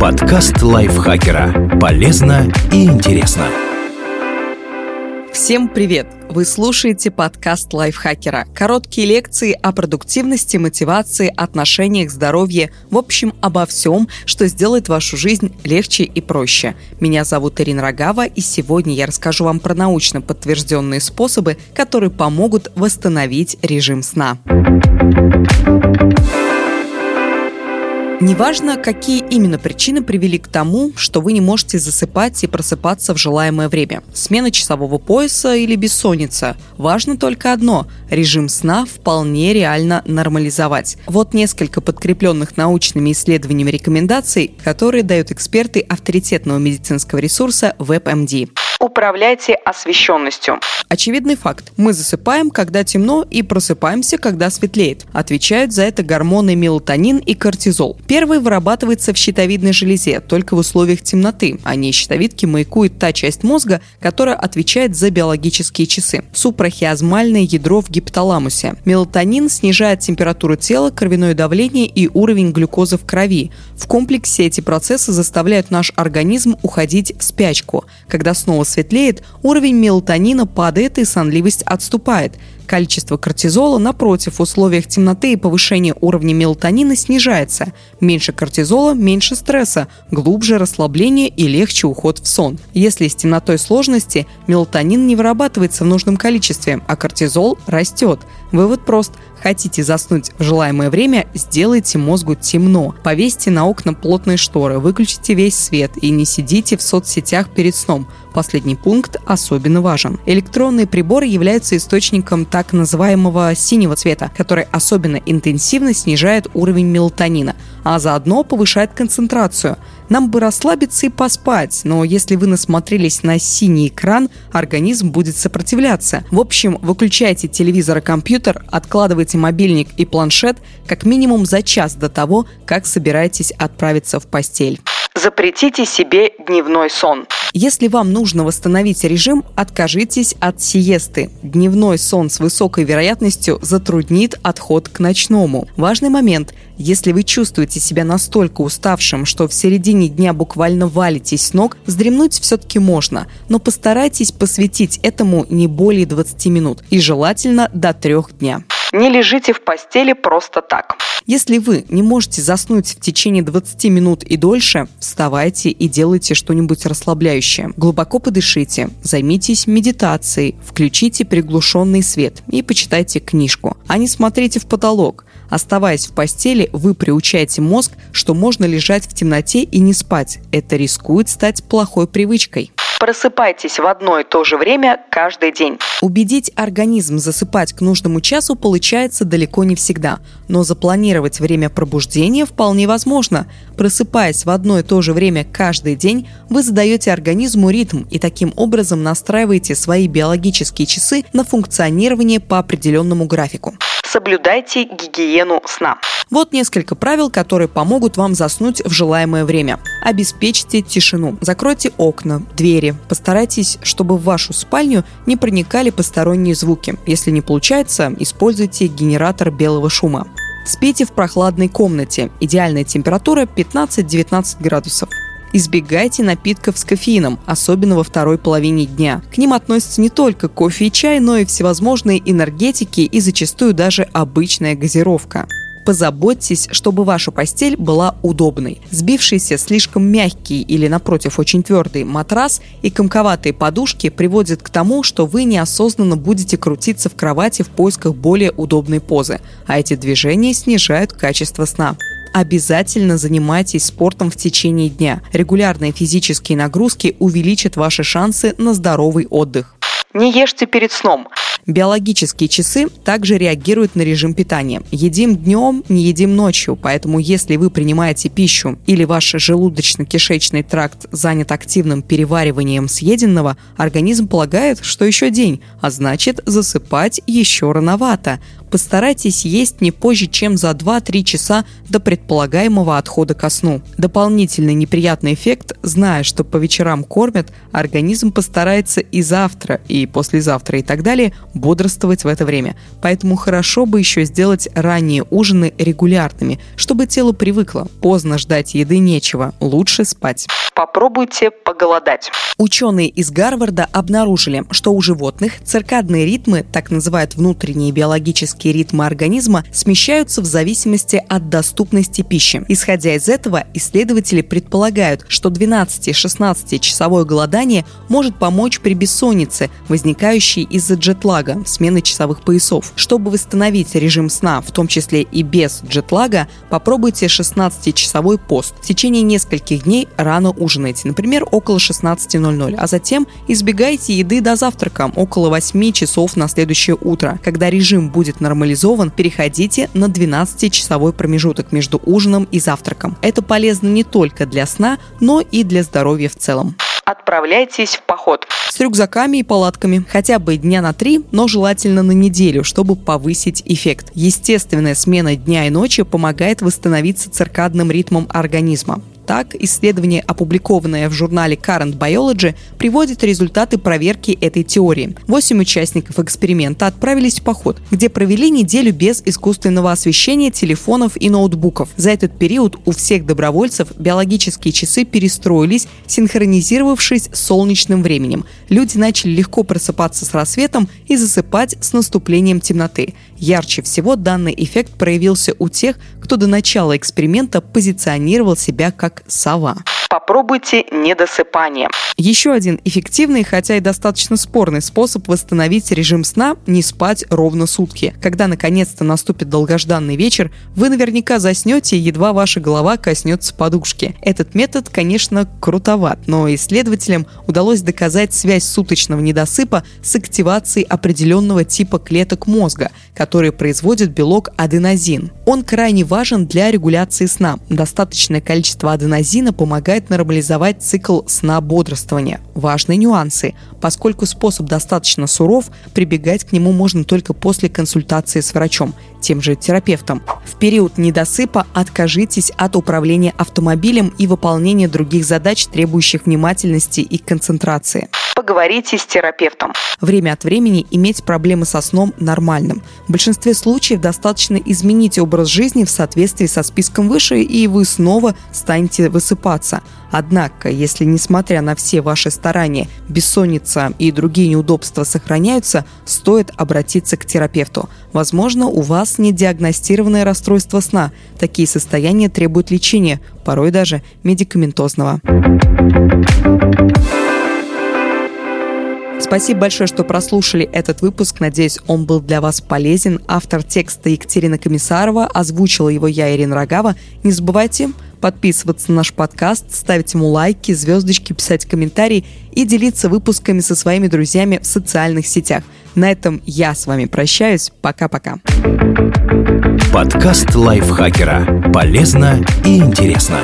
Подкаст лайфхакера. Полезно и интересно. Всем привет! Вы слушаете подкаст лайфхакера. Короткие лекции о продуктивности, мотивации, отношениях, здоровье, в общем, обо всем, что сделает вашу жизнь легче и проще. Меня зовут Ирина Рогава, и сегодня я расскажу вам про научно подтвержденные способы, которые помогут восстановить режим сна. Неважно, какие именно причины привели к тому, что вы не можете засыпать и просыпаться в желаемое время. Смена часового пояса или бессонница. Важно только одно – режим сна вполне реально нормализовать. Вот несколько подкрепленных научными исследованиями рекомендаций, которые дают эксперты авторитетного медицинского ресурса WebMD. Управляйте освещенностью. Очевидный факт. Мы засыпаем, когда темно, и просыпаемся, когда светлеет. Отвечают за это гормоны мелатонин и кортизол. Первый вырабатывается в щитовидной железе, только в условиях темноты, а не щитовидки маякует та часть мозга, которая отвечает за биологические часы. Супрахиазмальное ядро в гипоталамусе. Мелатонин снижает температуру тела, кровяное давление и уровень глюкозы в крови. В комплексе эти процессы заставляют наш организм уходить в спячку. Когда снова светлеет, уровень мелатонина падает и сонливость отступает. Количество кортизола, напротив, в условиях темноты и повышения уровня мелатонина снижается. Меньше кортизола – меньше стресса, глубже расслабление и легче уход в сон. Если с темнотой сложности, мелатонин не вырабатывается в нужном количестве, а кортизол растет. Вывод прост. Хотите заснуть в желаемое время, сделайте мозгу темно. Повесьте на окна плотные шторы, выключите весь свет и не сидите в соцсетях перед сном. Последний пункт особенно важен. Электронные приборы являются источником так называемого синего цвета, который особенно интенсивно снижает уровень мелатонина, а заодно повышает концентрацию. Нам бы расслабиться и поспать, но если вы насмотрелись на синий экран, организм будет сопротивляться. В общем, выключайте телевизор и компьютер, откладывайте мобильник и планшет как минимум за час до того, как собираетесь отправиться в постель. Запретите себе дневной сон. Если вам нужно восстановить режим, откажитесь от сиесты. Дневной сон с высокой вероятностью затруднит отход к ночному. Важный момент. Если вы чувствуете себя настолько уставшим, что в середине дня буквально валитесь с ног, вздремнуть все-таки можно, но постарайтесь посвятить этому не более 20 минут и желательно до трех дня. Не лежите в постели просто так. Если вы не можете заснуть в течение 20 минут и дольше, вставайте и делайте что-нибудь расслабляющее. Глубоко подышите, займитесь медитацией, включите приглушенный свет и почитайте книжку, а не смотрите в потолок. Оставаясь в постели, вы приучаете мозг, что можно лежать в темноте и не спать. Это рискует стать плохой привычкой. Просыпайтесь в одно и то же время каждый день. Убедить организм засыпать к нужному часу получается далеко не всегда, но запланировать время пробуждения вполне возможно. Просыпаясь в одно и то же время каждый день, вы задаете организму ритм и таким образом настраиваете свои биологические часы на функционирование по определенному графику соблюдайте гигиену сна. Вот несколько правил, которые помогут вам заснуть в желаемое время. Обеспечьте тишину. Закройте окна, двери. Постарайтесь, чтобы в вашу спальню не проникали посторонние звуки. Если не получается, используйте генератор белого шума. Спите в прохладной комнате. Идеальная температура 15-19 градусов. Избегайте напитков с кофеином, особенно во второй половине дня. К ним относятся не только кофе и чай, но и всевозможные энергетики и зачастую даже обычная газировка позаботьтесь, чтобы ваша постель была удобной. Сбившийся слишком мягкий или, напротив, очень твердый матрас и комковатые подушки приводят к тому, что вы неосознанно будете крутиться в кровати в поисках более удобной позы, а эти движения снижают качество сна обязательно занимайтесь спортом в течение дня. Регулярные физические нагрузки увеличат ваши шансы на здоровый отдых. Не ешьте перед сном. Биологические часы также реагируют на режим питания. Едим днем, не едим ночью, поэтому если вы принимаете пищу или ваш желудочно-кишечный тракт занят активным перевариванием съеденного, организм полагает, что еще день, а значит засыпать еще рановато. Постарайтесь есть не позже, чем за 2-3 часа до предполагаемого отхода ко сну. Дополнительный неприятный эффект, зная, что по вечерам кормят, организм постарается и завтра, и послезавтра и так далее бодрствовать в это время. Поэтому хорошо бы еще сделать ранние ужины регулярными, чтобы тело привыкло. Поздно ждать еды нечего, лучше спать. Попробуйте поголодать. Ученые из Гарварда обнаружили, что у животных циркадные ритмы, так называют внутренние биологические ритмы организма, смещаются в зависимости от доступности пищи. Исходя из этого, исследователи предполагают, что 12-16 часовое голодание может помочь при бессоннице, возникающей из-за джетлага, смены часовых поясов. Чтобы восстановить режим сна, в том числе и без джетлага, попробуйте 16-часовой пост. В течение нескольких дней рано ужинайте, например, около 16.00, а затем избегайте еды до завтрака около 8 часов на следующее утро. Когда режим будет нормализован, переходите на 12-часовой промежуток между ужином и завтраком. Это полезно не только для сна, но и для здоровья в целом отправляйтесь в поход. С рюкзаками и палатками. Хотя бы дня на три, но желательно на неделю, чтобы повысить эффект. Естественная смена дня и ночи помогает восстановиться циркадным ритмом организма. Так, исследование, опубликованное в журнале Current Biology, приводит результаты проверки этой теории. Восемь участников эксперимента отправились в поход, где провели неделю без искусственного освещения телефонов и ноутбуков. За этот период у всех добровольцев биологические часы перестроились, синхронизировавшись с солнечным временем. Люди начали легко просыпаться с рассветом и засыпать с наступлением темноты. Ярче всего данный эффект проявился у тех, кто до начала эксперимента позиционировал себя как Sawa. Sauer. Попробуйте недосыпание. Еще один эффективный, хотя и достаточно спорный способ восстановить режим сна – не спать ровно сутки. Когда наконец-то наступит долгожданный вечер, вы наверняка заснете, едва ваша голова коснется подушки. Этот метод, конечно, крутоват, но исследователям удалось доказать связь суточного недосыпа с активацией определенного типа клеток мозга, которые производят белок аденозин. Он крайне важен для регуляции сна. Достаточное количество аденозина помогает нормализовать цикл сна-бодрствования. Важные нюансы. Поскольку способ достаточно суров, прибегать к нему можно только после консультации с врачом, тем же терапевтом. В период недосыпа откажитесь от управления автомобилем и выполнения других задач, требующих внимательности и концентрации поговорите с терапевтом. Время от времени иметь проблемы со сном нормальным. В большинстве случаев достаточно изменить образ жизни в соответствии со списком выше, и вы снова станете высыпаться. Однако, если, несмотря на все ваши старания, бессонница и другие неудобства сохраняются, стоит обратиться к терапевту. Возможно, у вас недиагностированное расстройство сна. Такие состояния требуют лечения, порой даже медикаментозного. Спасибо большое, что прослушали этот выпуск. Надеюсь, он был для вас полезен. Автор текста Екатерина Комиссарова, озвучила его я, Ирина Рогава. Не забывайте подписываться на наш подкаст, ставить ему лайки, звездочки, писать комментарии и делиться выпусками со своими друзьями в социальных сетях. На этом я с вами прощаюсь. Пока-пока. Подкаст лайфхакера. Полезно и интересно.